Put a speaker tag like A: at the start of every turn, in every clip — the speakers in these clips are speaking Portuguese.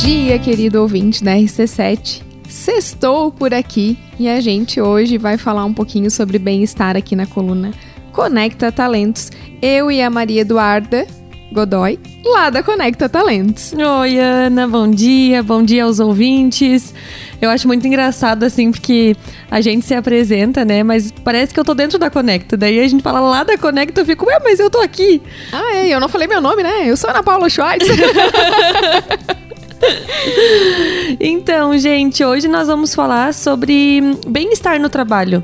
A: dia, querido ouvinte da RC7. Sextou por aqui e a gente hoje vai falar um pouquinho sobre bem-estar aqui na coluna Conecta Talentos. Eu e a Maria Eduarda Godoy, lá da Conecta Talentos.
B: Oi, Ana, bom dia, bom dia aos ouvintes. Eu acho muito engraçado, assim, porque a gente se apresenta, né? Mas parece que eu tô dentro da Conecta. Daí a gente fala lá da Conecta, eu fico, ué, mas eu tô aqui.
A: Ah, é, eu não falei meu nome, né? Eu sou Ana Paula Schwartz.
B: então, gente, hoje nós vamos falar sobre bem-estar no trabalho.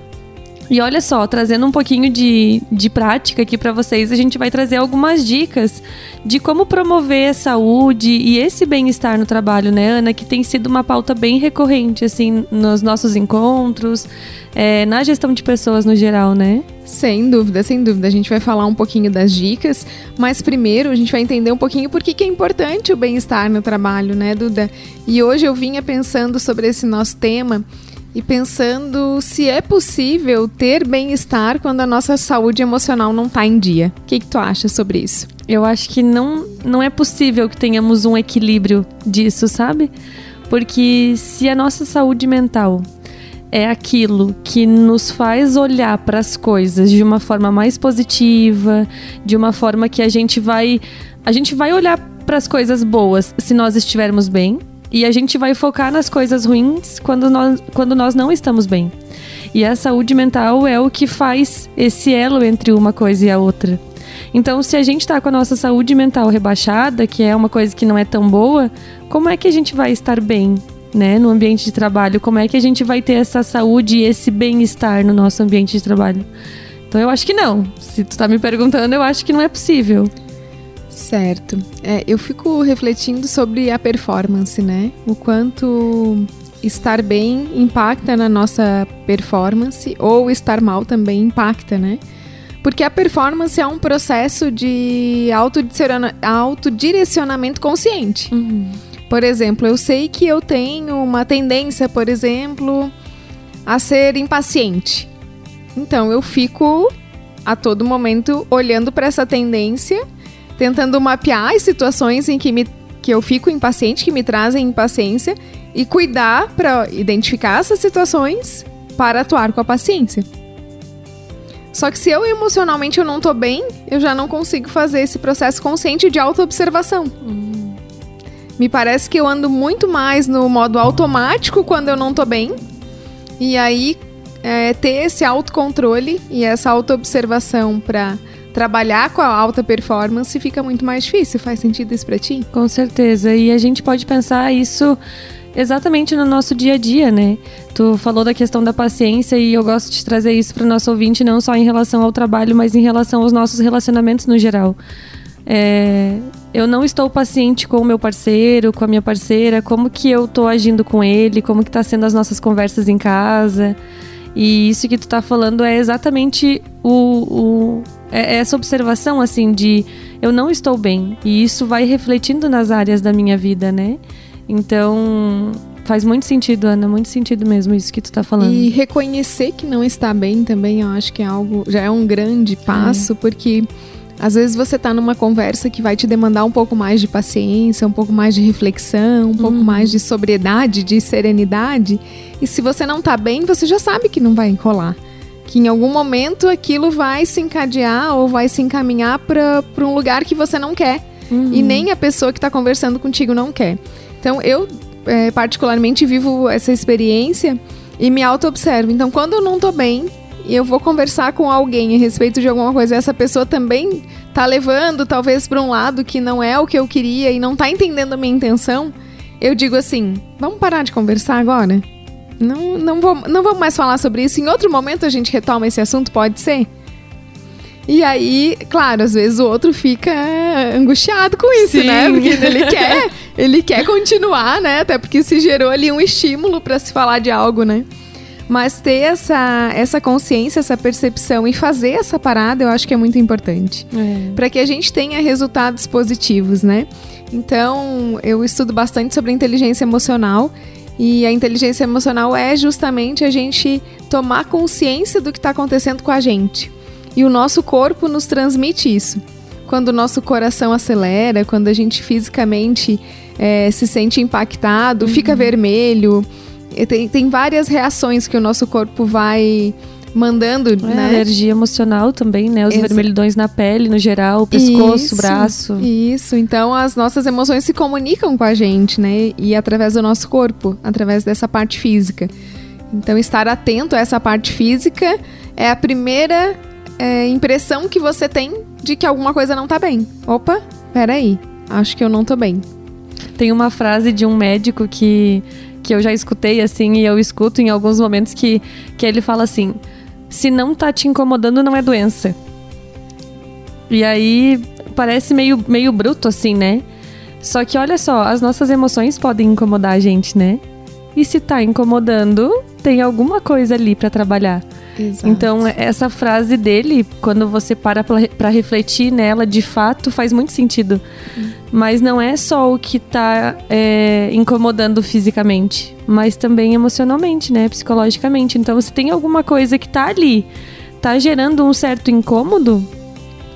B: E olha só, trazendo um pouquinho de, de prática aqui para vocês, a gente vai trazer algumas dicas de como promover a saúde e esse bem-estar no trabalho, né, Ana? Que tem sido uma pauta bem recorrente, assim, nos nossos encontros, é, na gestão de pessoas no geral, né?
A: Sem dúvida, sem dúvida. A gente vai falar um pouquinho das dicas, mas primeiro a gente vai entender um pouquinho por que, é importante o bem-estar no trabalho, né, Duda? E hoje eu vinha pensando sobre esse nosso tema e pensando se é possível ter bem-estar quando a nossa saúde emocional não está em dia. O que, que tu acha sobre isso?
B: Eu acho que não, não é possível que tenhamos um equilíbrio disso, sabe? Porque se a nossa saúde mental é aquilo que nos faz olhar para as coisas de uma forma mais positiva, de uma forma que a gente vai a gente vai olhar para as coisas boas se nós estivermos bem e a gente vai focar nas coisas ruins quando nós, quando nós não estamos bem. E a saúde mental é o que faz esse elo entre uma coisa e a outra. Então, se a gente está com a nossa saúde mental rebaixada, que é uma coisa que não é tão boa, como é que a gente vai estar bem, né, no ambiente de trabalho? Como é que a gente vai ter essa saúde e esse bem-estar no nosso ambiente de trabalho? Então, eu acho que não. Se tu está me perguntando, eu acho que não é possível.
A: Certo. É, eu fico refletindo sobre a performance, né? O quanto estar bem impacta na nossa performance ou estar mal também impacta, né? Porque a performance é um processo de autodirecionamento consciente. Uhum. Por exemplo, eu sei que eu tenho uma tendência, por exemplo, a ser impaciente. Então eu fico a todo momento olhando para essa tendência tentando mapear as situações em que, me, que eu fico impaciente, que me trazem impaciência, e cuidar para identificar essas situações para atuar com a paciência. Só que se eu emocionalmente eu não tô bem, eu já não consigo fazer esse processo consciente de autoobservação. Me parece que eu ando muito mais no modo automático quando eu não tô bem. E aí, é, ter esse autocontrole e essa autoobservação para trabalhar com a alta performance fica muito mais difícil. Faz sentido isso para ti?
B: Com certeza. E a gente pode pensar isso exatamente no nosso dia a dia, né? Tu falou da questão da paciência e eu gosto de trazer isso para o nosso ouvinte, não só em relação ao trabalho, mas em relação aos nossos relacionamentos no geral. É, eu não estou paciente com o meu parceiro, com a minha parceira, como que eu estou agindo com ele, como que tá sendo as nossas conversas em casa. E isso que tu tá falando é exatamente o, o é, é essa observação assim de eu não estou bem e isso vai refletindo nas áreas da minha vida, né? Então faz muito sentido, Ana, muito sentido mesmo isso que tu tá falando.
A: E reconhecer que não está bem também, eu acho que é algo já é um grande passo, é. porque às vezes você tá numa conversa que vai te demandar um pouco mais de paciência, um pouco mais de reflexão, um uhum. pouco mais de sobriedade, de serenidade. E se você não tá bem, você já sabe que não vai enrolar que em algum momento aquilo vai se encadear ou vai se encaminhar para um lugar que você não quer. Uhum. E nem a pessoa que está conversando contigo não quer. Então, eu, é, particularmente, vivo essa experiência e me auto-observo. Então, quando eu não estou bem e eu vou conversar com alguém a respeito de alguma coisa, essa pessoa também está levando, talvez, para um lado que não é o que eu queria e não está entendendo a minha intenção, eu digo assim: vamos parar de conversar agora? Não, não, vou, não vamos mais falar sobre isso. Em outro momento a gente retoma esse assunto, pode ser? E aí, claro, às vezes o outro fica angustiado com isso, né? Sim. né? Porque ele quer, ele quer continuar, né? Até porque se gerou ali um estímulo para se falar de algo, né? Mas ter essa, essa consciência, essa percepção e fazer essa parada, eu acho que é muito importante. É. Para que a gente tenha resultados positivos, né? Então, eu estudo bastante sobre inteligência emocional e a inteligência emocional é justamente a gente tomar consciência do que está acontecendo com a gente. E o nosso corpo nos transmite isso. Quando o nosso coração acelera, quando a gente fisicamente é, se sente impactado, uhum. fica vermelho. Tem, tem várias reações que o nosso corpo vai mandando, é, né?
B: Energia emocional também, né? Os Ex vermelhidões na pele, no geral, pescoço, isso, braço.
A: Isso, então as nossas emoções se comunicam com a gente, né? E através do nosso corpo, através dessa parte física. Então estar atento a essa parte física é a primeira é, impressão que você tem de que alguma coisa não tá bem. Opa, peraí, acho que eu não tô bem.
B: Tem uma frase de um médico que, que eu já escutei assim, e eu escuto em alguns momentos que, que ele fala assim: se não tá te incomodando, não é doença. E aí parece meio, meio bruto assim, né? Só que olha só, as nossas emoções podem incomodar a gente, né? E se tá incomodando, tem alguma coisa ali para trabalhar. Exato. Então, essa frase dele, quando você para para refletir nela, de fato faz muito sentido. Uhum. Mas não é só o que tá é, incomodando fisicamente, mas também emocionalmente, né? Psicologicamente. Então, se tem alguma coisa que tá ali, tá gerando um certo incômodo,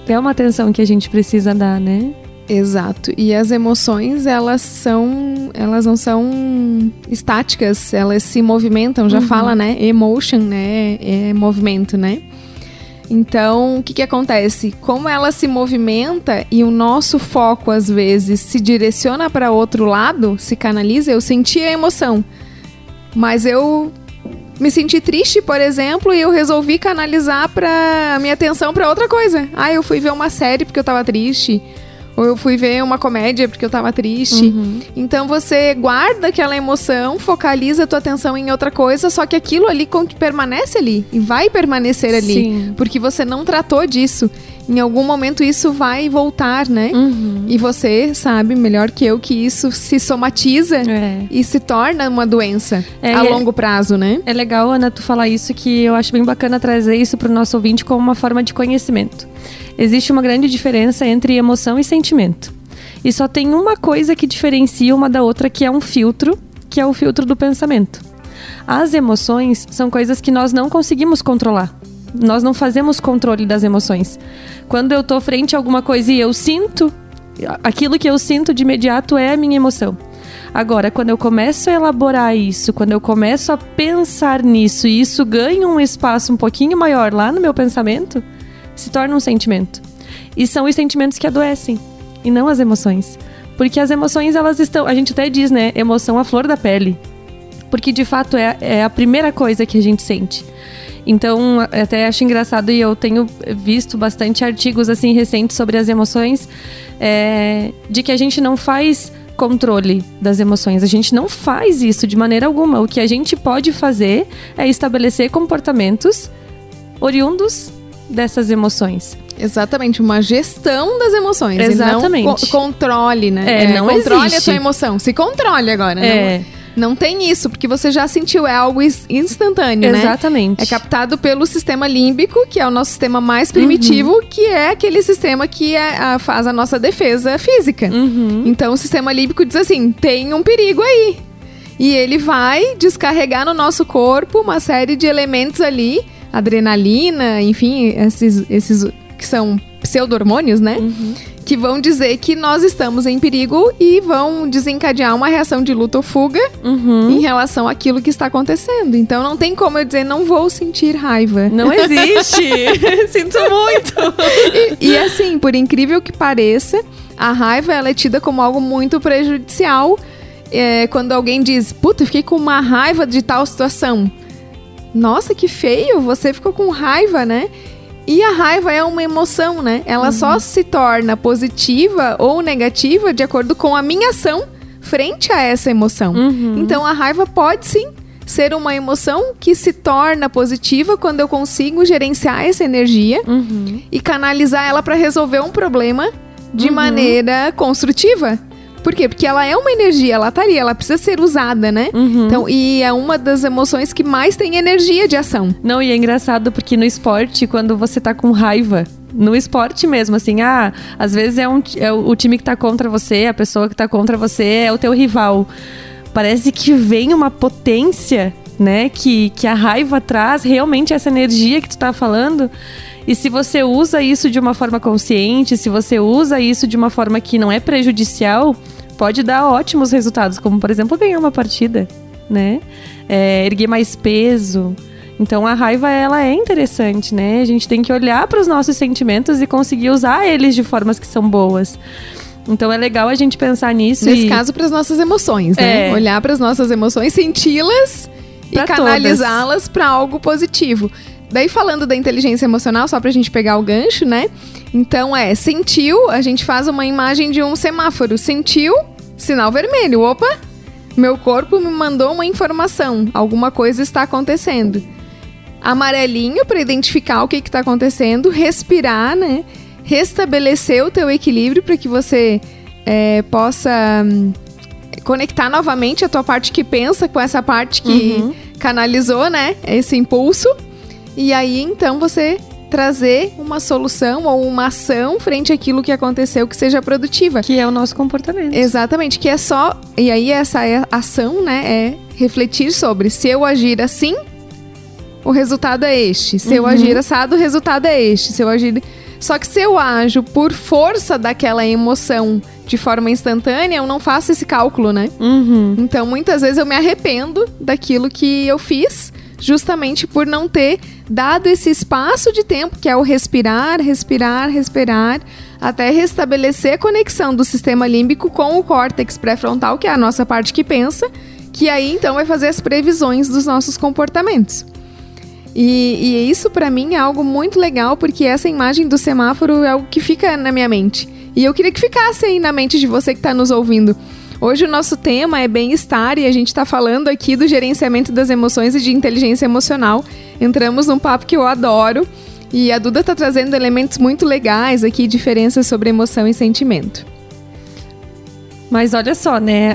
B: é uma atenção que a gente precisa dar, né?
A: Exato. E as emoções, elas são. Elas não são estáticas, elas se movimentam, já uhum. fala, né? Emotion, né? É movimento, né? Então, o que, que acontece? Como ela se movimenta e o nosso foco, às vezes, se direciona para outro lado, se canaliza, eu senti a emoção. Mas eu me senti triste, por exemplo, e eu resolvi canalizar para minha atenção para outra coisa. Ah, eu fui ver uma série porque eu estava triste ou eu fui ver uma comédia porque eu tava triste. Uhum. Então você guarda aquela emoção, focaliza a tua atenção em outra coisa, só que aquilo ali permanece ali e vai permanecer ali, Sim. porque você não tratou disso. Em algum momento isso vai voltar, né? Uhum. E você sabe melhor que eu que isso se somatiza é. e se torna uma doença é, a é longo prazo, né?
B: É legal, Ana, tu falar isso que eu acho bem bacana trazer isso para o nosso ouvinte como uma forma de conhecimento existe uma grande diferença entre emoção e sentimento. E só tem uma coisa que diferencia uma da outra, que é um filtro, que é o filtro do pensamento. As emoções são coisas que nós não conseguimos controlar. Nós não fazemos controle das emoções. Quando eu estou frente a alguma coisa e eu sinto, aquilo que eu sinto de imediato é a minha emoção. Agora, quando eu começo a elaborar isso, quando eu começo a pensar nisso e isso ganha um espaço um pouquinho maior lá no meu pensamento, se torna um sentimento. E são os sentimentos que adoecem, e não as emoções. Porque as emoções, elas estão. A gente até diz, né? Emoção à flor da pele. Porque de fato é, é a primeira coisa que a gente sente. Então, até acho engraçado e eu tenho visto bastante artigos assim recentes sobre as emoções, é, de que a gente não faz controle das emoções. A gente não faz isso de maneira alguma. O que a gente pode fazer é estabelecer comportamentos oriundos dessas emoções.
A: Exatamente, uma gestão das emoções. Exatamente. não co controle, né?
B: É, não controle existe.
A: a tua emoção. Se controle agora,
B: é.
A: Não, não tem isso, porque você já sentiu, é algo instantâneo,
B: né? Exatamente.
A: É captado pelo sistema límbico, que é o nosso sistema mais primitivo, uhum. que é aquele sistema que é, a, faz a nossa defesa física.
B: Uhum.
A: Então o sistema límbico diz assim: tem um perigo aí. E ele vai descarregar no nosso corpo uma série de elementos ali adrenalina, enfim, esses, esses que são pseudo-hormônios, né?
B: Uhum.
A: Que vão dizer que nós estamos em perigo e vão desencadear uma reação de luta ou fuga
B: uhum.
A: em relação àquilo que está acontecendo. Então não tem como eu dizer, não vou sentir raiva.
B: Não existe! Sinto muito!
A: e, e assim, por incrível que pareça, a raiva ela é tida como algo muito prejudicial. É, quando alguém diz, puta, fiquei com uma raiva de tal situação nossa, que feio, você ficou com raiva, né? E a raiva é uma emoção, né? Ela uhum. só se torna positiva ou negativa de acordo com a minha ação frente a essa emoção.
B: Uhum.
A: Então a raiva pode sim ser uma emoção que se torna positiva quando eu consigo gerenciar essa energia
B: uhum.
A: e canalizar ela para resolver um problema de uhum. maneira construtiva. Por quê? Porque ela é uma energia, ela tá ali, ela precisa ser usada, né?
B: Uhum.
A: Então, e é uma das emoções que mais tem energia de ação.
B: Não, e é engraçado porque no esporte, quando você tá com raiva, no esporte mesmo, assim, ah, às vezes é, um, é o time que tá contra você, a pessoa que tá contra você é o teu rival. Parece que vem uma potência, né, que, que a raiva traz, realmente essa energia que tu tá falando. E se você usa isso de uma forma consciente, se você usa isso de uma forma que não é prejudicial, pode dar ótimos resultados, como por exemplo ganhar uma partida, né? É, erguer mais peso. Então a raiva ela é interessante, né? A gente tem que olhar para os nossos sentimentos e conseguir usar eles de formas que são boas. Então é legal a gente pensar nisso.
A: Nesse e... caso, para as nossas emoções, né? É. Olhar para as nossas emoções, senti-las e canalizá-las para algo positivo. Daí falando da inteligência emocional, só pra gente pegar o gancho, né? Então é, sentiu, a gente faz uma imagem de um semáforo. Sentiu, sinal vermelho. Opa! Meu corpo me mandou uma informação, alguma coisa está acontecendo. Amarelinho para identificar o que está acontecendo, respirar, né? Restabelecer o teu equilíbrio para que você é, possa hum, conectar novamente a tua parte que pensa com essa parte que uhum. canalizou, né? Esse impulso. E aí então você trazer uma solução ou uma ação frente àquilo que aconteceu que seja produtiva.
B: Que é o nosso comportamento.
A: Exatamente, que é só. E aí essa é ação, né, é refletir sobre se eu agir assim, o resultado é este. Se uhum. eu agir assado, o resultado é este. Se eu agir. Só que se eu ajo por força daquela emoção de forma instantânea, eu não faço esse cálculo, né?
B: Uhum.
A: Então, muitas vezes eu me arrependo daquilo que eu fiz justamente por não ter dado esse espaço de tempo, que é o respirar, respirar, respirar, até restabelecer a conexão do sistema límbico com o córtex pré-frontal, que é a nossa parte que pensa, que aí então vai fazer as previsões dos nossos comportamentos. E, e isso para mim é algo muito legal, porque essa imagem do semáforo é algo que fica na minha mente. E eu queria que ficasse aí na mente de você que está nos ouvindo. Hoje o nosso tema é bem-estar e a gente está falando aqui do gerenciamento das emoções e de inteligência emocional. Entramos num papo que eu adoro e a Duda está trazendo elementos muito legais aqui, diferenças sobre emoção e sentimento.
B: Mas olha só, né?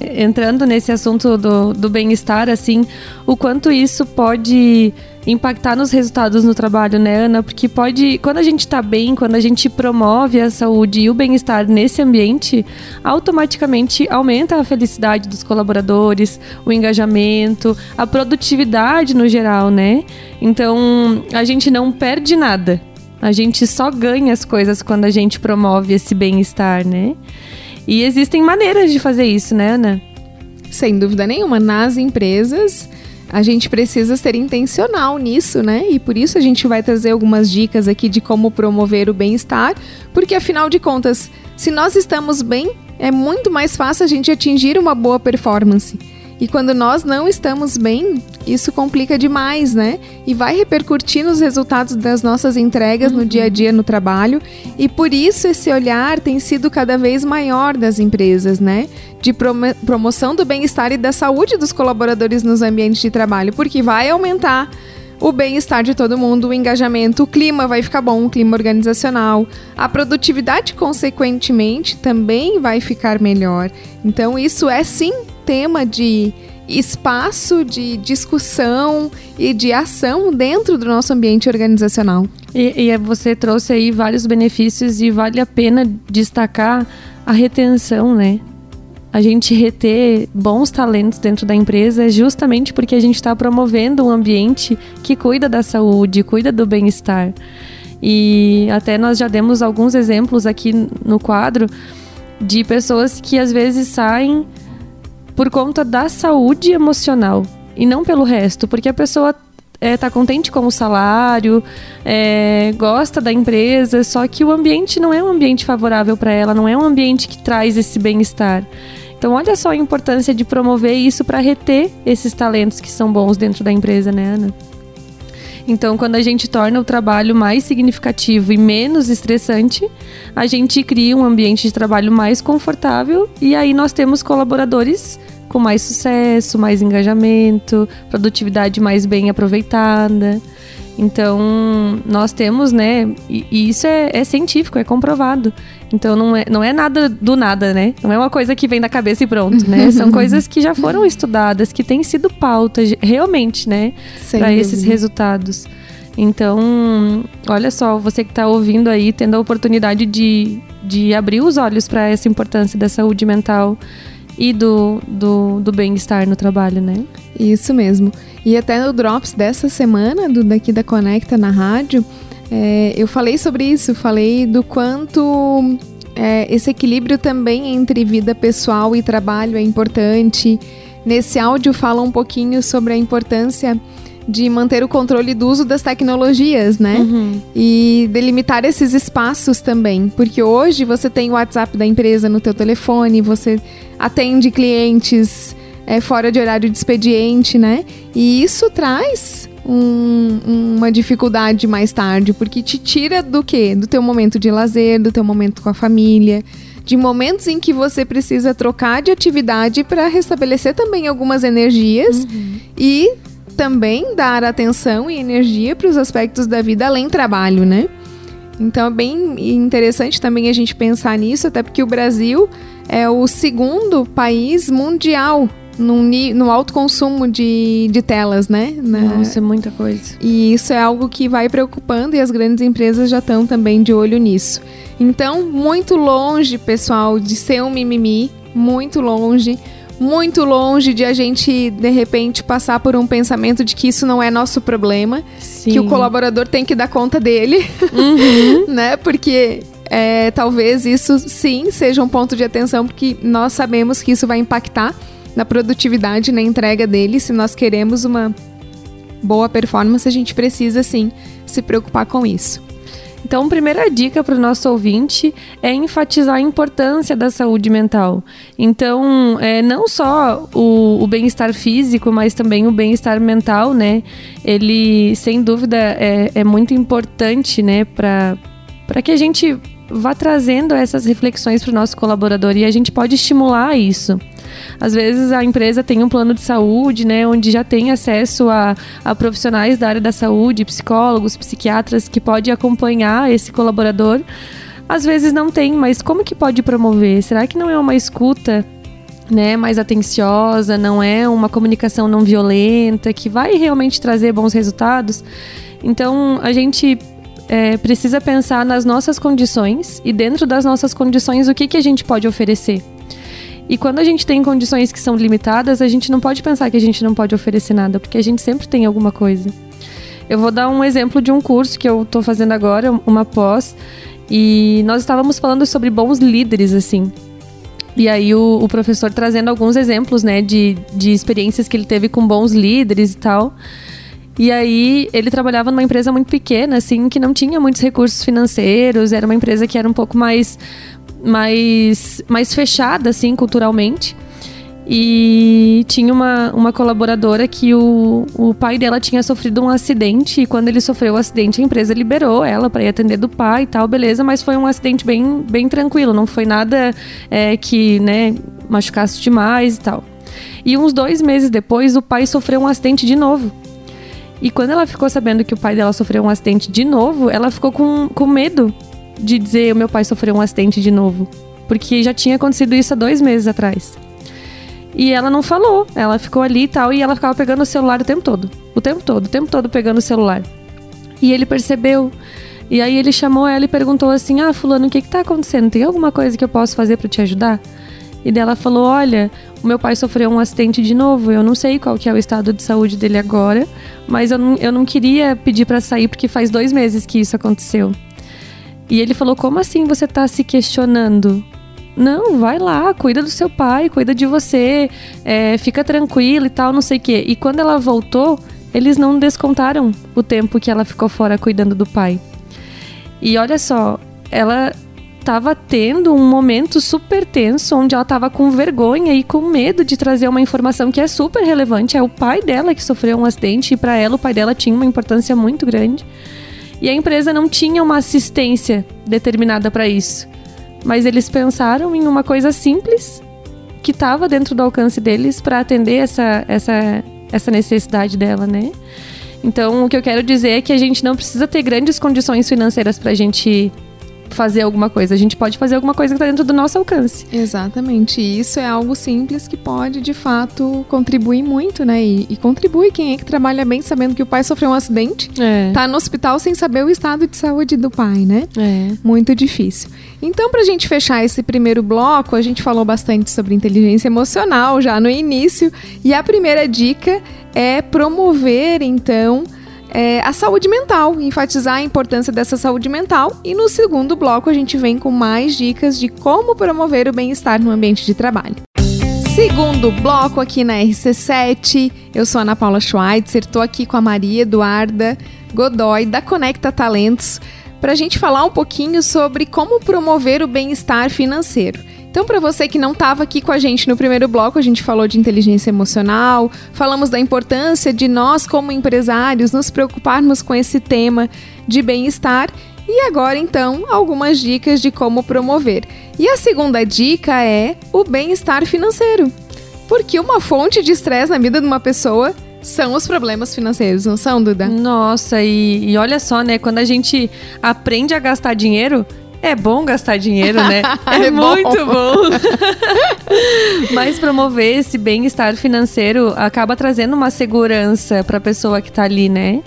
B: entrando nesse assunto do, do bem-estar, assim, o quanto isso pode impactar nos resultados no trabalho, né, Ana? Porque pode, quando a gente tá bem, quando a gente promove a saúde e o bem-estar nesse ambiente, automaticamente aumenta a felicidade dos colaboradores, o engajamento, a produtividade no geral, né? Então, a gente não perde nada. A gente só ganha as coisas quando a gente promove esse bem-estar, né? E existem maneiras de fazer isso, né, Ana?
A: Sem dúvida nenhuma. Nas empresas, a gente precisa ser intencional nisso, né? E por isso a gente vai trazer algumas dicas aqui de como promover o bem-estar, porque afinal de contas, se nós estamos bem, é muito mais fácil a gente atingir uma boa performance. E quando nós não estamos bem, isso complica demais, né? E vai repercutir nos resultados das nossas entregas uhum. no dia a dia no trabalho. E por isso esse olhar tem sido cada vez maior das empresas, né? De promoção do bem-estar e da saúde dos colaboradores nos ambientes de trabalho, porque vai aumentar o bem-estar de todo mundo, o engajamento, o clima vai ficar bom, o clima organizacional, a produtividade, consequentemente, também vai ficar melhor. Então, isso é sim tema de espaço de discussão e de ação dentro do nosso ambiente organizacional.
B: E, e, você trouxe aí vários benefícios e vale a pena destacar a retenção, né? A gente reter bons talentos dentro da empresa é justamente porque a gente está promovendo um ambiente que cuida da saúde, cuida do bem-estar. E até nós já demos alguns exemplos aqui no quadro de pessoas que às vezes saem por conta da saúde emocional e não pelo resto, porque a pessoa é, tá contente com o salário, é, gosta da empresa, só que o ambiente não é um ambiente favorável para ela, não é um ambiente que traz esse bem-estar. Então, olha só a importância de promover isso para reter esses talentos que são bons dentro da empresa, né, Ana? Então, quando a gente torna o trabalho mais significativo e menos estressante, a gente cria um ambiente de trabalho mais confortável e aí nós temos colaboradores com mais sucesso, mais engajamento, produtividade mais bem aproveitada. Então, nós temos, né? E, e isso é, é, científico, é comprovado. Então, não é, não é nada do nada, né? Não é uma coisa que vem da cabeça e pronto, né? São coisas que já foram estudadas, que têm sido pautas realmente, né? Para esses resultados. Então, olha só, você que está ouvindo aí, tendo a oportunidade de, de abrir os olhos para essa importância da saúde mental e do, do, do bem-estar no trabalho, né?
A: Isso mesmo. E até no Drops dessa semana, do daqui da Conecta na rádio, é, eu falei sobre isso, falei do quanto é, esse equilíbrio também entre vida pessoal e trabalho é importante. Nesse áudio fala um pouquinho sobre a importância de manter o controle do uso das tecnologias, né? Uhum. E delimitar esses espaços também, porque hoje você tem o WhatsApp da empresa no teu telefone, você atende clientes é, fora de horário de expediente, né? E isso traz um, uma dificuldade mais tarde, porque te tira do quê? Do teu momento de lazer, do teu momento com a família, de momentos em que você precisa trocar de atividade para restabelecer também algumas energias uhum. e também dar atenção e energia para os aspectos da vida além trabalho, né? Então é bem interessante também a gente pensar nisso, até porque o Brasil é o segundo país mundial no, no alto consumo de, de telas, né?
B: Nossa, é muita coisa.
A: E isso é algo que vai preocupando e as grandes empresas já estão também de olho nisso. Então, muito longe, pessoal, de ser um mimimi, muito longe muito longe de a gente, de repente, passar por um pensamento de que isso não é nosso problema, Sim. que o colaborador tem que dar conta dele, uhum. né? Porque é, talvez isso sim seja um ponto de atenção, porque nós sabemos que isso vai impactar na produtividade, na entrega dele. Se nós queremos uma boa performance, a gente precisa sim se preocupar com isso.
B: Então, primeira dica para o nosso ouvinte é enfatizar a importância da saúde mental. Então, é, não só o, o bem-estar físico, mas também o bem-estar mental, né? Ele, sem dúvida, é, é muito importante, né, para que a gente vá trazendo essas reflexões para o nosso colaborador e a gente pode estimular isso. Às vezes a empresa tem um plano de saúde, né, onde já tem acesso a, a profissionais da área da saúde, psicólogos, psiquiatras que pode acompanhar esse colaborador. Às vezes não tem, mas como que pode promover? Será que não é uma escuta né, mais atenciosa, não é uma comunicação não violenta, que vai realmente trazer bons resultados. Então, a gente é, precisa pensar nas nossas condições e dentro das nossas condições o que, que a gente pode oferecer. E quando a gente tem condições que são limitadas, a gente não pode pensar que a gente não pode oferecer nada, porque a gente sempre tem alguma coisa. Eu vou dar um exemplo de um curso que eu estou fazendo agora, uma pós, e nós estávamos falando sobre bons líderes, assim. E aí o, o, professor trazendo alguns exemplos, né, de, de experiências que ele teve com bons líderes e tal. E aí ele trabalhava numa empresa muito pequena, assim, que não tinha muitos recursos financeiros, era uma empresa que era um pouco mais mais, mais fechada, assim, culturalmente. E tinha uma, uma colaboradora que o, o pai dela tinha sofrido um acidente. E quando ele sofreu o acidente, a empresa liberou ela para ir atender do pai e tal, beleza. Mas foi um acidente bem, bem tranquilo, não foi nada é, que né, machucasse demais e tal. E uns dois meses depois, o pai sofreu um acidente de novo. E quando ela ficou sabendo que o pai dela sofreu um acidente de novo, ela ficou com, com medo de dizer o meu pai sofreu um acidente de novo. Porque já tinha acontecido isso há dois meses atrás. E ela não falou, ela ficou ali e tal, e ela ficava pegando o celular o tempo todo. O tempo todo, o tempo todo pegando o celular. E ele percebeu. E aí ele chamou ela e perguntou assim: Ah, Fulano, o que, que tá acontecendo? Tem alguma coisa que eu posso fazer para te ajudar? E dela falou: Olha, o meu pai sofreu um acidente de novo. Eu não sei qual que é o estado de saúde dele agora, mas eu não, eu não queria pedir para sair porque faz dois meses que isso aconteceu. E ele falou: Como assim você tá se questionando? Não, vai lá, cuida do seu pai, cuida de você, é, fica tranquila e tal, não sei o quê. E quando ela voltou, eles não descontaram o tempo que ela ficou fora cuidando do pai. E olha só, ela estava tendo um momento super tenso, onde ela estava com vergonha e com medo de trazer uma informação que é super relevante. É o pai dela que sofreu um acidente e para ela o pai dela tinha uma importância muito grande. E a empresa não tinha uma assistência determinada para isso. Mas eles pensaram em uma coisa simples que estava dentro do alcance deles para atender essa, essa, essa necessidade dela, né? Então, o que eu quero dizer é que a gente não precisa ter grandes condições financeiras para a gente fazer alguma coisa. A gente pode fazer alguma coisa que está dentro do nosso alcance.
A: Exatamente. E isso é algo simples que pode, de fato, contribuir muito, né? E, e contribui quem é que trabalha bem sabendo que o pai sofreu um acidente, é. tá no hospital sem saber o estado de saúde do pai, né? É. Muito difícil. Então, para a gente fechar esse primeiro bloco, a gente falou bastante sobre inteligência emocional já no início. E a primeira dica é promover, então, é, a saúde mental, enfatizar a importância dessa saúde mental. E no segundo bloco, a gente vem com mais dicas de como promover o bem-estar no ambiente de trabalho. Segundo bloco aqui na RC7, eu sou Ana Paula Schweitzer, estou aqui com a Maria Eduarda Godoy, da Conecta Talentos, para a gente falar um pouquinho sobre como promover o bem-estar financeiro. Então, para você que não estava aqui com a gente no primeiro bloco, a gente falou de inteligência emocional, falamos da importância de nós, como empresários, nos preocuparmos com esse tema de bem-estar. E agora, então, algumas dicas de como promover. E a segunda dica é o bem-estar financeiro. Porque uma fonte de estresse na vida de uma pessoa são os problemas financeiros, não são, Duda?
B: Nossa, e, e olha só, né? Quando a gente aprende a gastar dinheiro, é bom gastar dinheiro, né? É, é muito bom. Mas promover esse bem-estar financeiro acaba trazendo uma segurança para a pessoa que está ali, né?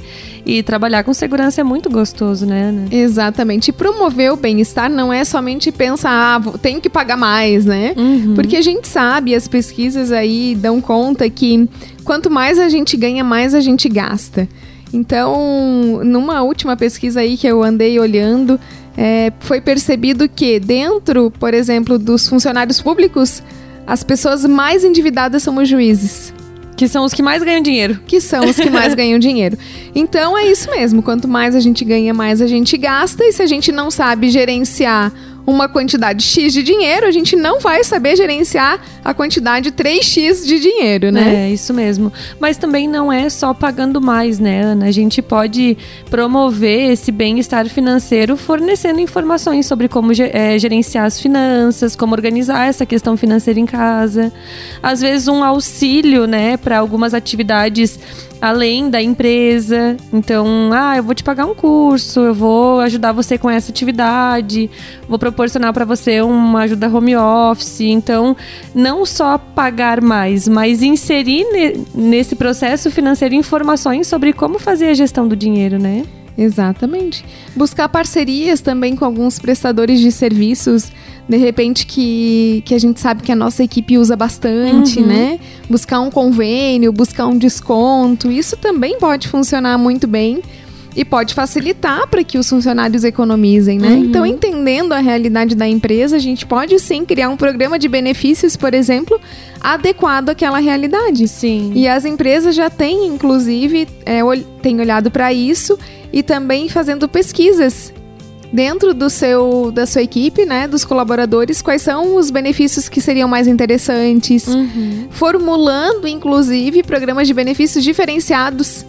B: E trabalhar com segurança é muito gostoso, né?
A: Exatamente. E promover o bem-estar não é somente pensar, ah, tenho que pagar mais, né? Uhum. Porque a gente sabe, as pesquisas aí dão conta que quanto mais a gente ganha, mais a gente gasta. Então, numa última pesquisa aí que eu andei olhando, é, foi percebido que dentro, por exemplo, dos funcionários públicos, as pessoas mais endividadas são os juízes.
B: Que são os que mais ganham dinheiro.
A: Que são os que mais ganham dinheiro. Então é isso mesmo. Quanto mais a gente ganha, mais a gente gasta. E se a gente não sabe gerenciar uma quantidade X de dinheiro, a gente não vai saber gerenciar a quantidade 3X de dinheiro, né?
B: É, isso mesmo. Mas também não é só pagando mais, né, Ana? A gente pode promover esse bem-estar financeiro fornecendo informações sobre como é, gerenciar as finanças, como organizar essa questão financeira em casa. Às vezes um auxílio, né, para algumas atividades além da empresa. Então, ah, eu vou te pagar um curso, eu vou ajudar você com essa atividade, vou proporcionar para você uma ajuda home office. Então, não só pagar mais, mas inserir nesse processo financeiro informações sobre como fazer a gestão do dinheiro, né?
A: Exatamente. Buscar parcerias também com alguns prestadores de serviços, de repente que, que a gente sabe que a nossa equipe usa bastante, uhum. né? Buscar um convênio, buscar um desconto, isso também pode funcionar muito bem e pode facilitar para que os funcionários economizem, né? Uhum. Então, entendendo a realidade da empresa, a gente pode sim criar um programa de benefícios, por exemplo, adequado àquela realidade.
B: Sim.
A: E as empresas já têm, inclusive, é, têm olhado para isso e também fazendo pesquisas dentro do seu da sua equipe, né, dos colaboradores, quais são os benefícios que seriam mais interessantes, uhum. formulando inclusive programas de benefícios diferenciados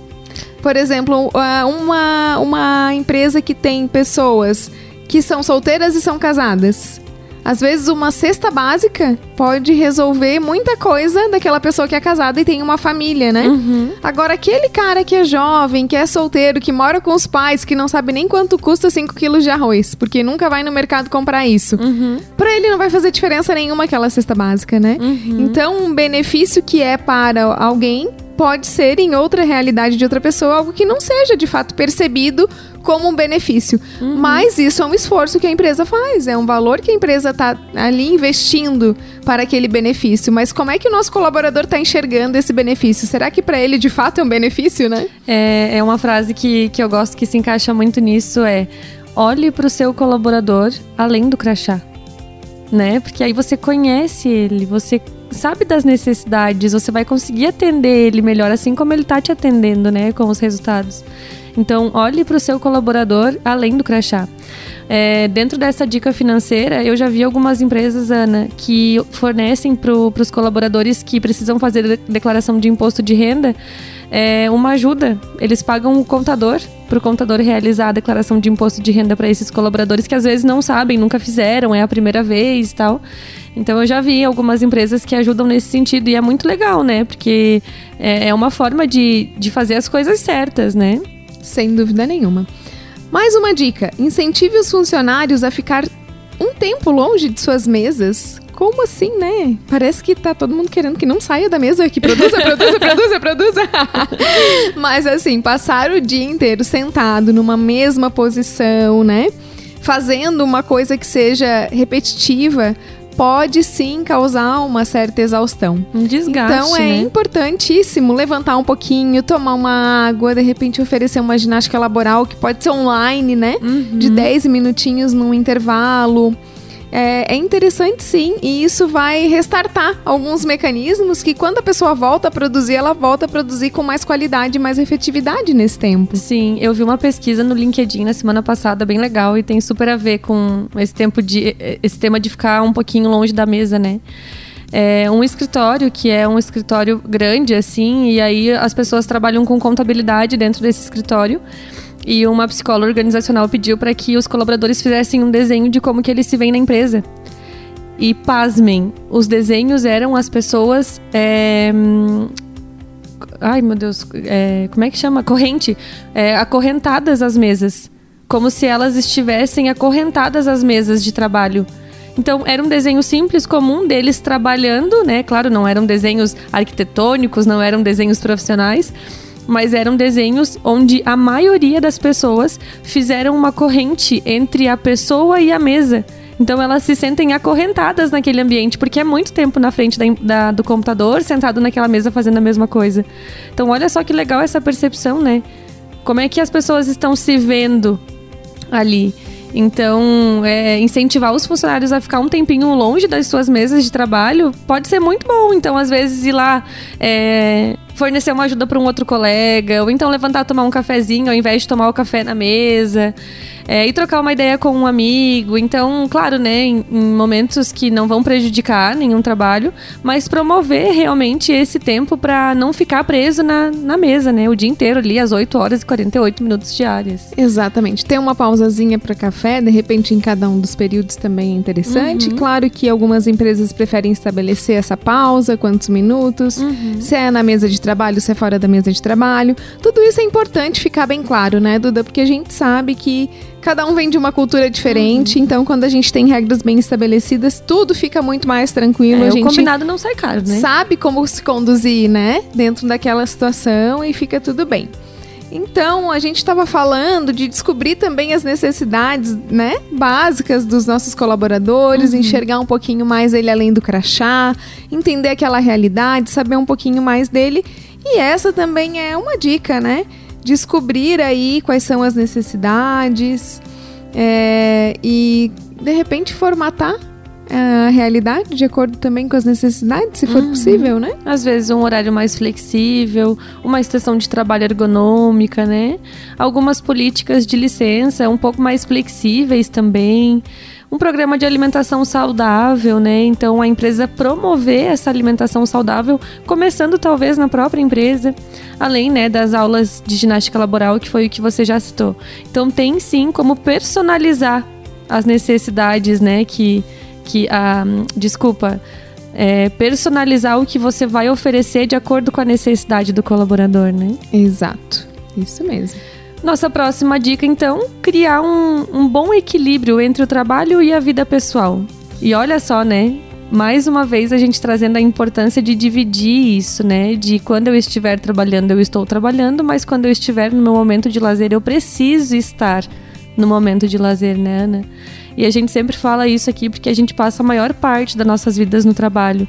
A: por exemplo, uma, uma empresa que tem pessoas que são solteiras e são casadas. Às vezes, uma cesta básica pode resolver muita coisa daquela pessoa que é casada e tem uma família, né? Uhum. Agora, aquele cara que é jovem, que é solteiro, que mora com os pais, que não sabe nem quanto custa 5 quilos de arroz, porque nunca vai no mercado comprar isso. Uhum. Pra ele não vai fazer diferença nenhuma aquela cesta básica, né? Uhum. Então, um benefício que é para alguém pode ser em outra realidade de outra pessoa algo que não seja de fato percebido como um benefício. Uhum. Mas isso é um esforço que a empresa faz, é um valor que a empresa está ali investindo para aquele benefício. Mas como é que o nosso colaborador está enxergando esse benefício? Será que para ele de fato é um benefício, né?
B: É, é uma frase que, que eu gosto que se encaixa muito nisso: é olhe para o seu colaborador além do crachá. Né? Porque aí você conhece ele, você sabe das necessidades, você vai conseguir atender ele melhor, assim como ele está te atendendo, né, com os resultados. Então, olhe para o seu colaborador além do crachá. É, dentro dessa dica financeira, eu já vi algumas empresas, Ana, que fornecem para os colaboradores que precisam fazer declaração de imposto de renda é, uma ajuda. Eles pagam o contador para o contador realizar a declaração de imposto de renda para esses colaboradores que às vezes não sabem, nunca fizeram, é a primeira vez e tal. Então eu já vi algumas empresas que ajudam nesse sentido e é muito legal, né? Porque é, é uma forma de, de fazer as coisas certas, né?
A: Sem dúvida nenhuma. Mais uma dica: incentive os funcionários a ficar um tempo longe de suas mesas. Como assim, né? Parece que tá todo mundo querendo que não saia da mesa, que produza, produza, produza, produza. Mas assim, passar o dia inteiro sentado numa mesma posição, né? Fazendo uma coisa que seja repetitiva, pode sim causar uma certa exaustão.
B: Um desgaste.
A: Então é
B: né?
A: importantíssimo levantar um pouquinho, tomar uma água, de repente oferecer uma ginástica laboral que pode ser online, né?
B: Uhum.
A: De 10 minutinhos num intervalo. É, é, interessante sim, e isso vai restartar alguns mecanismos que quando a pessoa volta a produzir, ela volta a produzir com mais qualidade mais efetividade nesse tempo.
B: Sim, eu vi uma pesquisa no LinkedIn na semana passada bem legal e tem super a ver com esse tempo de esse tema de ficar um pouquinho longe da mesa, né? É um escritório que é um escritório grande assim, e aí as pessoas trabalham com contabilidade dentro desse escritório. E uma psicóloga organizacional pediu para que os colaboradores fizessem um desenho de como que eles se veem na empresa. E pasmem, os desenhos eram as pessoas. É... Ai, meu Deus, é... como é que chama? Corrente. É, acorrentadas às mesas. Como se elas estivessem acorrentadas às mesas de trabalho. Então, era um desenho simples, comum deles trabalhando, né? Claro, não eram desenhos arquitetônicos, não eram desenhos profissionais mas eram desenhos onde a maioria das pessoas fizeram uma corrente entre a pessoa e a mesa. Então elas se sentem acorrentadas naquele ambiente, porque é muito tempo na frente da, da, do computador, sentado naquela mesa fazendo a mesma coisa. Então olha só que legal essa percepção, né? Como é que as pessoas estão se vendo ali. Então, é, incentivar os funcionários a ficar um tempinho longe das suas mesas de trabalho pode ser muito bom. Então, às vezes, ir lá é, fornecer uma ajuda para um outro colega, ou então levantar tomar um cafezinho ao invés de tomar o café na mesa é, e trocar uma ideia com um amigo. Então, claro, né, em, em, momentos que não vão prejudicar nenhum trabalho, mas promover realmente esse tempo para não ficar preso na, na mesa, né, o dia inteiro ali, às 8 horas e 48 minutos diárias.
A: Exatamente. Ter uma pausazinha para café, de repente, em cada um dos períodos também é interessante. Uhum. Claro que algumas empresas preferem estabelecer essa pausa, quantos minutos, uhum. se é na mesa de trabalho, se é fora da mesa de trabalho. Tudo isso é importante ficar bem claro, né, Duda? Porque a gente sabe que cada um vem de uma cultura diferente, uhum. então quando a gente tem regras bem estabelecidas, tudo fica muito mais tranquilo.
B: É,
A: a gente
B: o combinado não sai caro, né?
A: Sabe como se conduzir, né? Dentro daquela situação e fica tudo bem. Então, a gente estava falando de descobrir também as necessidades, né, básicas dos nossos colaboradores, uhum. enxergar um pouquinho mais ele além do crachá, entender aquela realidade, saber um pouquinho mais dele. E essa também é uma dica, né? descobrir aí quais são as necessidades é, e de repente formatar a realidade de acordo também com as necessidades, se for uhum. possível, né?
B: Às vezes um horário mais flexível, uma estação de trabalho ergonômica, né? Algumas políticas de licença um pouco mais flexíveis também um programa de alimentação saudável, né? Então a empresa promover essa alimentação saudável, começando talvez na própria empresa, além, né, das aulas de ginástica laboral, que foi o que você já citou. Então tem sim como personalizar as necessidades, né, que que a ah, desculpa, é, personalizar o que você vai oferecer de acordo com a necessidade do colaborador, né?
A: Exato. Isso mesmo.
B: Nossa próxima dica, então, criar um, um bom equilíbrio entre o trabalho e a vida pessoal. E olha só, né? mais uma vez a gente trazendo a importância de dividir isso, né? De quando eu estiver trabalhando, eu estou trabalhando, mas quando eu estiver no meu momento de lazer, eu preciso estar no momento de lazer, né, Ana? E a gente sempre fala isso aqui porque a gente passa a maior parte das nossas vidas no trabalho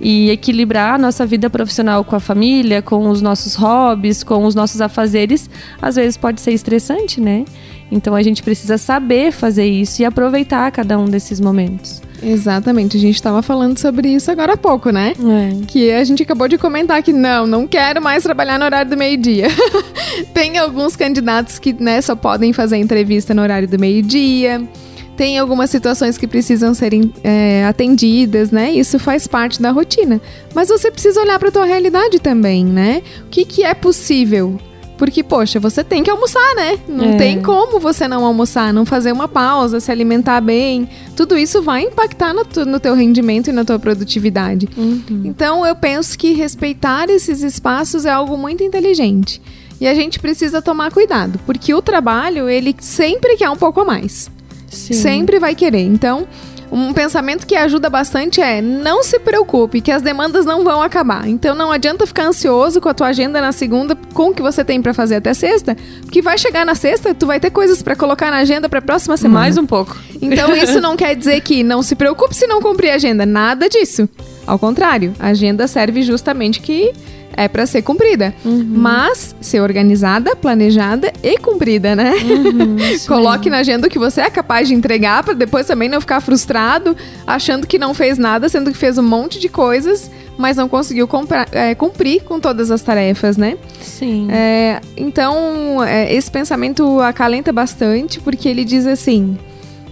B: e equilibrar a nossa vida profissional com a família, com os nossos hobbies, com os nossos afazeres, às vezes pode ser estressante, né? Então a gente precisa saber fazer isso e aproveitar cada um desses momentos.
A: Exatamente, a gente estava falando sobre isso agora há pouco, né?
B: É.
A: Que a gente acabou de comentar que não, não quero mais trabalhar no horário do meio-dia. Tem alguns candidatos que né, só podem fazer entrevista no horário do meio-dia tem algumas situações que precisam serem é, atendidas, né? Isso faz parte da rotina. Mas você precisa olhar para a tua realidade também, né? O que, que é possível? Porque, poxa, você tem que almoçar, né? Não é. tem como você não almoçar, não fazer uma pausa, se alimentar bem. Tudo isso vai impactar no, no teu rendimento e na tua produtividade.
B: Uhum.
A: Então, eu penso que respeitar esses espaços é algo muito inteligente. E a gente precisa tomar cuidado, porque o trabalho, ele sempre quer um pouco a mais.
B: Sim.
A: Sempre vai querer. Então, um pensamento que ajuda bastante é não se preocupe, que as demandas não vão acabar. Então não adianta ficar ansioso com a tua agenda na segunda, com o que você tem para fazer até sexta, porque vai chegar na sexta, tu vai ter coisas para colocar na agenda para próxima semana.
B: Mais um pouco.
A: Então isso não quer dizer que não se preocupe se não cumprir a agenda, nada disso. Ao contrário, a agenda serve justamente que é para ser cumprida, uhum. mas ser organizada, planejada e cumprida, né? Uhum, Coloque na agenda o que você é capaz de entregar para depois também não ficar frustrado, achando que não fez nada, sendo que fez um monte de coisas, mas não conseguiu comprar, é, cumprir com todas as tarefas, né?
B: Sim.
A: É, então, é, esse pensamento acalenta bastante, porque ele diz assim: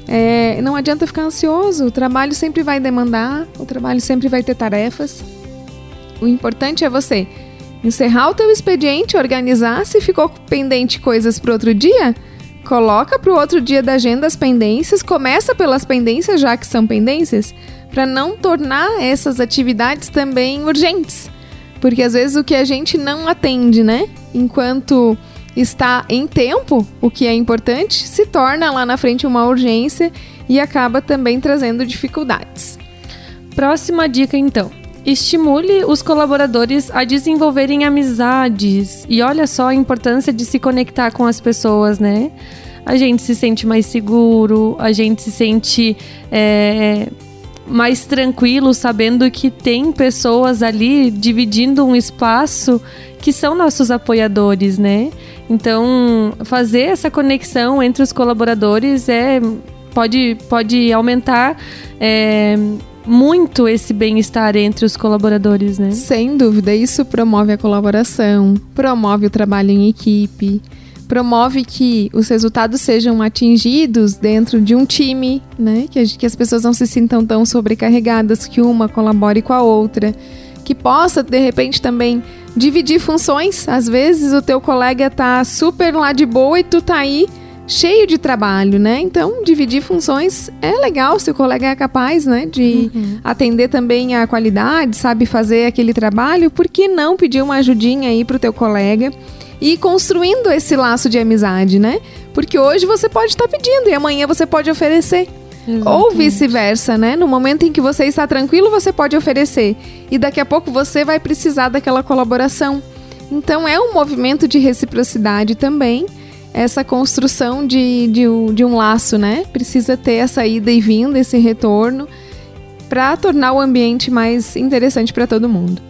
A: é, não adianta ficar ansioso, o trabalho sempre vai demandar, o trabalho sempre vai ter tarefas. O importante é você encerrar o teu expediente, organizar, se ficou pendente coisas para outro dia, coloca para o outro dia da agenda as pendências, começa pelas pendências, já que são pendências, para não tornar essas atividades também urgentes. Porque às vezes o que a gente não atende, né? Enquanto está em tempo, o que é importante, se torna lá na frente uma urgência e acaba também trazendo dificuldades.
B: Próxima dica então. Estimule os colaboradores a desenvolverem amizades. E olha só a importância de se conectar com as pessoas, né? A gente se sente mais seguro, a gente se sente é, mais tranquilo sabendo que tem pessoas ali dividindo um espaço que são nossos apoiadores, né? Então, fazer essa conexão entre os colaboradores é pode, pode aumentar é, muito esse bem-estar entre os colaboradores, né?
A: Sem dúvida, isso promove a colaboração, promove o trabalho em equipe, promove que os resultados sejam atingidos dentro de um time, né? Que, que as pessoas não se sintam tão sobrecarregadas, que uma colabore com a outra, que possa de repente também dividir funções. Às vezes o teu colega tá super lá de boa e tu tá aí cheio de trabalho, né? Então, dividir funções é legal se o colega é capaz, né, de uhum. atender também a qualidade, sabe fazer aquele trabalho, por que não pedir uma ajudinha aí pro teu colega e ir construindo esse laço de amizade, né? Porque hoje você pode estar tá pedindo e amanhã você pode oferecer. Exatamente. Ou vice-versa, né? No momento em que você está tranquilo, você pode oferecer. E daqui a pouco você vai precisar daquela colaboração. Então é um movimento de reciprocidade também essa construção de, de, de um laço, né? Precisa ter essa ida e vinda, esse retorno, para tornar o ambiente mais interessante para todo mundo.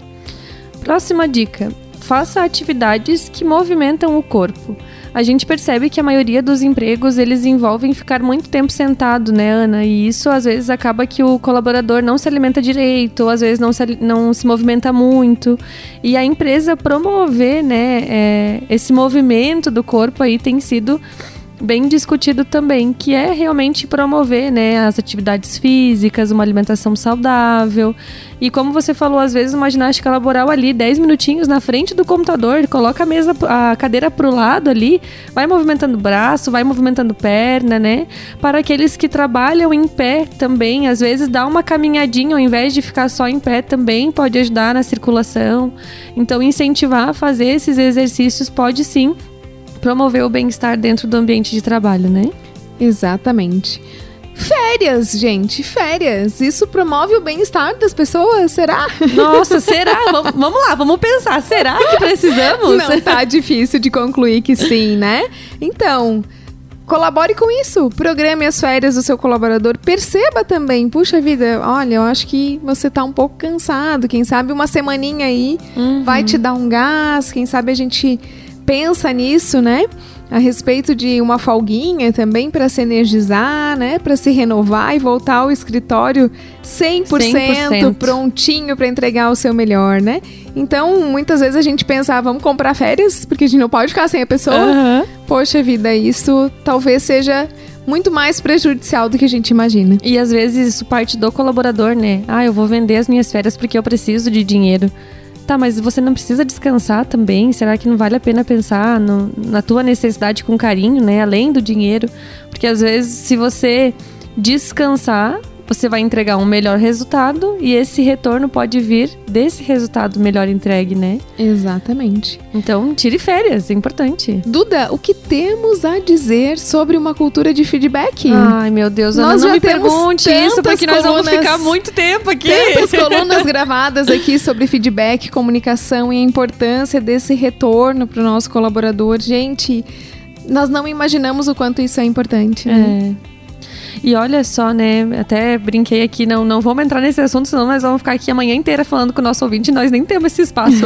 B: Próxima dica: faça atividades que movimentam o corpo a gente percebe que a maioria dos empregos eles envolvem ficar muito tempo sentado, né, Ana? E isso às vezes acaba que o colaborador não se alimenta direito, ou às vezes não se, não se movimenta muito. E a empresa promover, né, é, esse movimento do corpo aí tem sido bem discutido também, que é realmente promover né, as atividades físicas, uma alimentação saudável. E como você falou, às vezes uma ginástica laboral ali, 10 minutinhos na frente do computador, coloca a mesa, a cadeira para o lado ali, vai movimentando o braço, vai movimentando perna, né? Para aqueles que trabalham em pé também, às vezes dá uma caminhadinha ao invés de ficar só em pé também pode ajudar na circulação. Então incentivar a fazer esses exercícios pode sim promover o bem-estar dentro do ambiente de trabalho, né?
A: Exatamente. Férias, gente, férias. Isso promove o bem-estar das pessoas? Será?
B: Nossa, será? vamos lá, vamos pensar. Será que precisamos?
A: Não tá difícil de concluir que sim, né? Então, colabore com isso. Programe as férias do seu colaborador. Perceba também, puxa vida, olha, eu acho que você tá um pouco cansado. Quem sabe uma semaninha aí uhum. vai te dar um gás. Quem sabe a gente pensa nisso, né? A respeito de uma folguinha também para se energizar, né? Para se renovar e voltar ao escritório 100%, 100%. prontinho para entregar o seu melhor, né? Então, muitas vezes a gente pensa, ah, vamos comprar férias, porque a gente não pode ficar sem a pessoa. Uhum. Poxa vida, isso talvez seja muito mais prejudicial do que a gente imagina.
B: E às vezes isso parte do colaborador, né? Ah, eu vou vender as minhas férias porque eu preciso de dinheiro. Tá, mas você não precisa descansar também? Será que não vale a pena pensar no, na tua necessidade com carinho, né? Além do dinheiro? Porque às vezes, se você descansar, você vai entregar um melhor resultado e esse retorno pode vir desse resultado melhor entregue, né?
A: Exatamente.
B: Então, tire férias, é importante.
A: Duda, o que temos a dizer sobre uma cultura de feedback?
B: Ai, meu Deus, Ana,
A: Nós
B: não
A: já
B: me pergunte isso, porque nós vamos
A: colunas-
B: ficar muito tempo aqui.
A: Tantas colunas gravadas aqui sobre feedback, comunicação e a importância desse retorno para o nosso colaborador. Gente, nós não imaginamos o quanto isso é importante. Né?
B: É. E olha só, né? Até brinquei aqui, não, não vamos entrar nesse assunto, senão nós vamos ficar aqui a manhã inteira falando com o nosso ouvinte e nós nem temos esse espaço.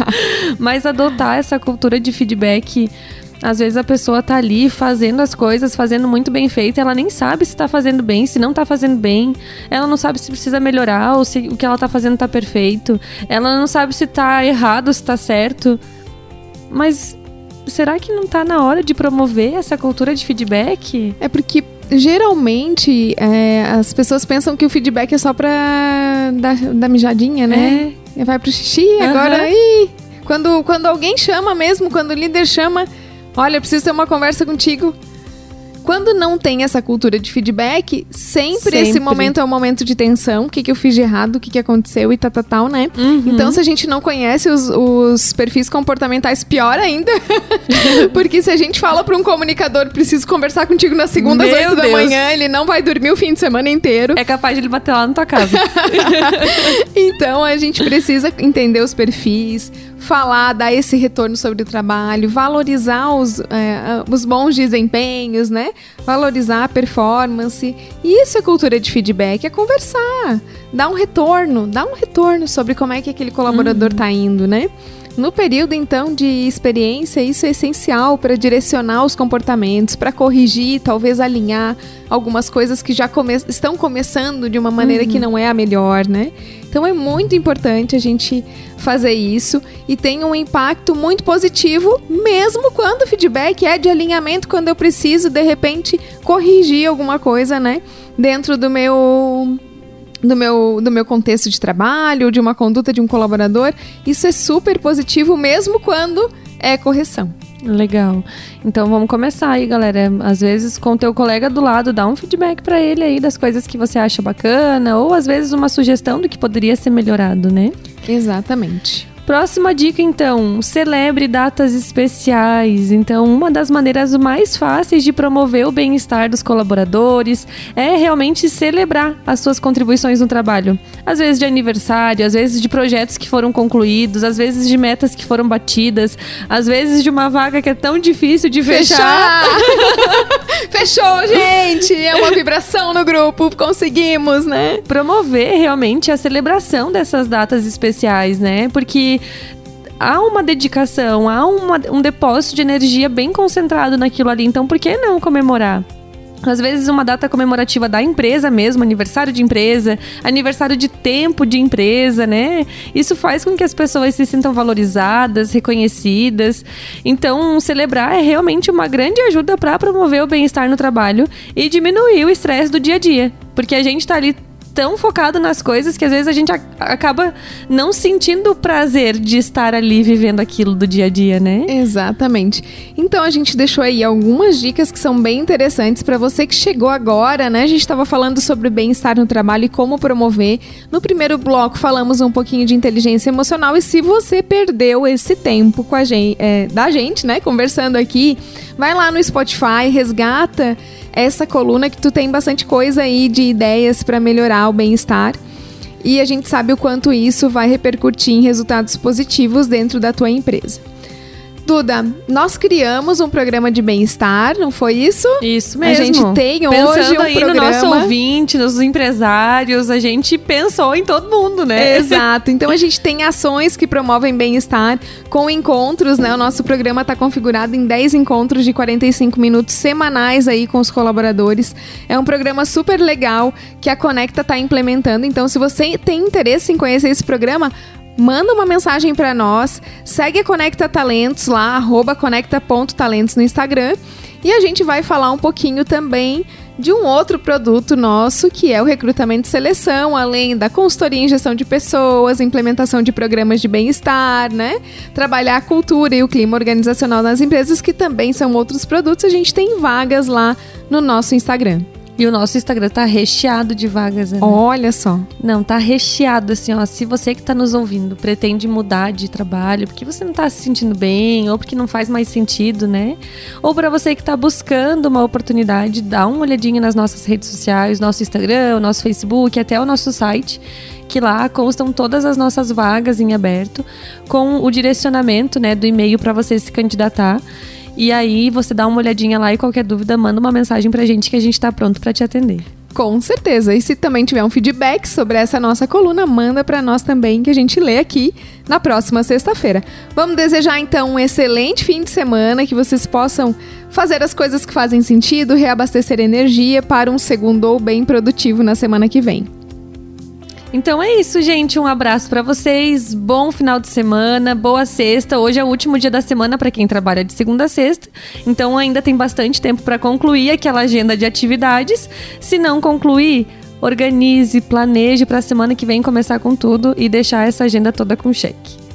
B: Mas adotar essa cultura de feedback. Às vezes a pessoa tá ali fazendo as coisas, fazendo muito bem feito, ela nem sabe se tá fazendo bem, se não tá fazendo bem. Ela não sabe se precisa melhorar ou se o que ela tá fazendo tá perfeito. Ela não sabe se tá errado, se tá certo. Mas será que não tá na hora de promover essa cultura de feedback?
A: É porque geralmente é, as pessoas pensam que o feedback é só pra dar, dar mijadinha, né? E Vai pro xixi,
B: Aham.
A: agora. Ih, quando, quando alguém chama mesmo, quando o líder chama, olha, preciso ter uma conversa contigo. Quando não tem essa cultura de feedback, sempre, esse
B: Sempre.
A: momento é um momento de tensão. O que, que eu fiz de errado, o que, que aconteceu e tal, tal, tal, né?
B: Uhum.
A: Então, se a gente não conhece os, os perfis comportamentais, pior ainda. Porque se a gente fala para um comunicador, preciso conversar contigo na segunda às 8 da manhã, ele não vai dormir o fim de semana inteiro.
B: É capaz de ele bater lá na tua casa.
A: Então, a gente precisa entender os perfis, falar, dar esse retorno sobre o trabalho, valorizar os, é, os bons desempenhos, né? Valorizar a performance. E isso é cultura de feedback, é conversar, dar um retorno, dar um retorno sobre como é que aquele colaborador está indo, né? No período, então, de experiência, isso é essencial para direcionar os comportamentos, para corrigir, talvez alinhar algumas coisas que já come estão começando de uma maneira que não é a melhor, né? Então é muito importante a gente fazer isso e tem um impacto muito positivo, mesmo quando o feedback é de alinhamento, quando eu preciso, de repente, corrigir alguma coisa, né? Dentro do meu do meu, do meu contexto de trabalho, de uma conduta de um colaborador, isso é super positivo, mesmo quando é correção.
B: Legal. Então vamos começar aí, galera. Às vezes com o teu colega do lado, dá um feedback pra ele aí das coisas que você acha bacana, ou às vezes uma sugestão do que poderia ser melhorado, né?
A: Exatamente.
B: Próxima dica, então, celebre datas especiais. Então, uma das maneiras mais fáceis de promover o bem-estar dos colaboradores é realmente celebrar as suas contribuições no trabalho. Às vezes de aniversário, às vezes de projetos que foram concluídos, às vezes de metas que foram batidas, às vezes de uma vaga que é tão difícil de fechar.
A: Fechou, gente! É uma vibração no grupo, conseguimos, né?
B: promover realmente a celebração dessas datas especiais, né? Porque há uma dedicação, há uma- um depósito de energia bem concentrado naquilo ali. Então, por que não comemorar? Às vezes uma data comemorativa da empresa mesmo, aniversário de empresa, aniversário de tempo de empresa, né? Isso faz com que as pessoas se sintam valorizadas, reconhecidas. Então, celebrar é realmente uma grande ajuda para promover o bem-estar no trabalho e diminuir o estresse do dia a dia. Porque a gente tá ali tão focado nas coisas que às vezes a gente acaba não sentindo o prazer de estar ali vivendo aquilo do dia a dia, né?
A: Exatamente. Então a gente deixou aí algumas dicas que são bem interessantes para você que chegou agora, né? A gente estava falando sobre bem-estar no trabalho e como promover. No primeiro bloco falamos um pouquinho de inteligência emocional e se você perdeu esse tempo com a gente, da gente, né? Conversando aqui, vai lá no Spotify, resgata essa coluna que tu tem bastante coisa aí de ideias para melhorar o bem-estar. E a gente sabe o quanto isso vai repercutir em resultados positivos dentro da tua empresa. Duda, nós criamos um programa de bem-estar, não foi isso?
B: Isso
A: A
B: mesmo.
A: gente tem
B: Pensando
A: hoje um
B: aí no nosso
A: programa-
B: ouvinte, nos empresários, a gente pensou em todo mundo, né?
A: Exato. Então a gente tem ações que promovem bem-estar com encontros, né? O nosso programa está configurado em 10 encontros de 45 minutos semanais aí com os colaboradores. É um programa super legal que a Conecta está implementando. Então, se você tem interesse em conhecer esse programa, Manda uma mensagem para nós, segue a Conecta Talentos lá, arroba conecta.talentos no Instagram. E a gente vai falar um pouquinho também de um outro produto nosso, que é o recrutamento e seleção, além da consultoria em gestão de pessoas, implementação de programas de bem-estar, né? Trabalhar a cultura e o clima organizacional nas empresas, que também são outros produtos. A gente tem vagas lá no nosso Instagram.
B: E o nosso Instagram tá recheado de vagas, né?
A: Olha só.
B: Não, tá recheado assim, ó. Se você que tá nos ouvindo pretende mudar de trabalho, porque você não tá se sentindo bem, ou porque não faz mais sentido, né? Ou para você que tá buscando uma oportunidade, dá uma olhadinha nas nossas redes sociais, nosso Instagram, nosso Facebook, até o nosso site que lá constam todas as nossas vagas em aberto, com o direcionamento né, do e-mail para você se candidatar. E aí você dá uma olhadinha lá e qualquer dúvida, manda uma mensagem pra gente que a gente tá pronto para te atender.
A: Com certeza. E se também tiver um feedback sobre essa nossa coluna, manda para nós também que a gente lê aqui na próxima sexta-feira. Vamos desejar então um excelente fim de semana, que vocês possam fazer as coisas que fazem sentido, reabastecer energia para um segundo ou bem produtivo na semana que vem.
B: Então é isso, gente. Um abraço para vocês. Bom final de semana, boa sexta. Hoje é o último dia da semana para quem trabalha de segunda a sexta. Então ainda tem bastante tempo para concluir aquela agenda de atividades. Se não concluir, organize, planeje para a semana que vem começar com tudo e deixar essa agenda toda com cheque.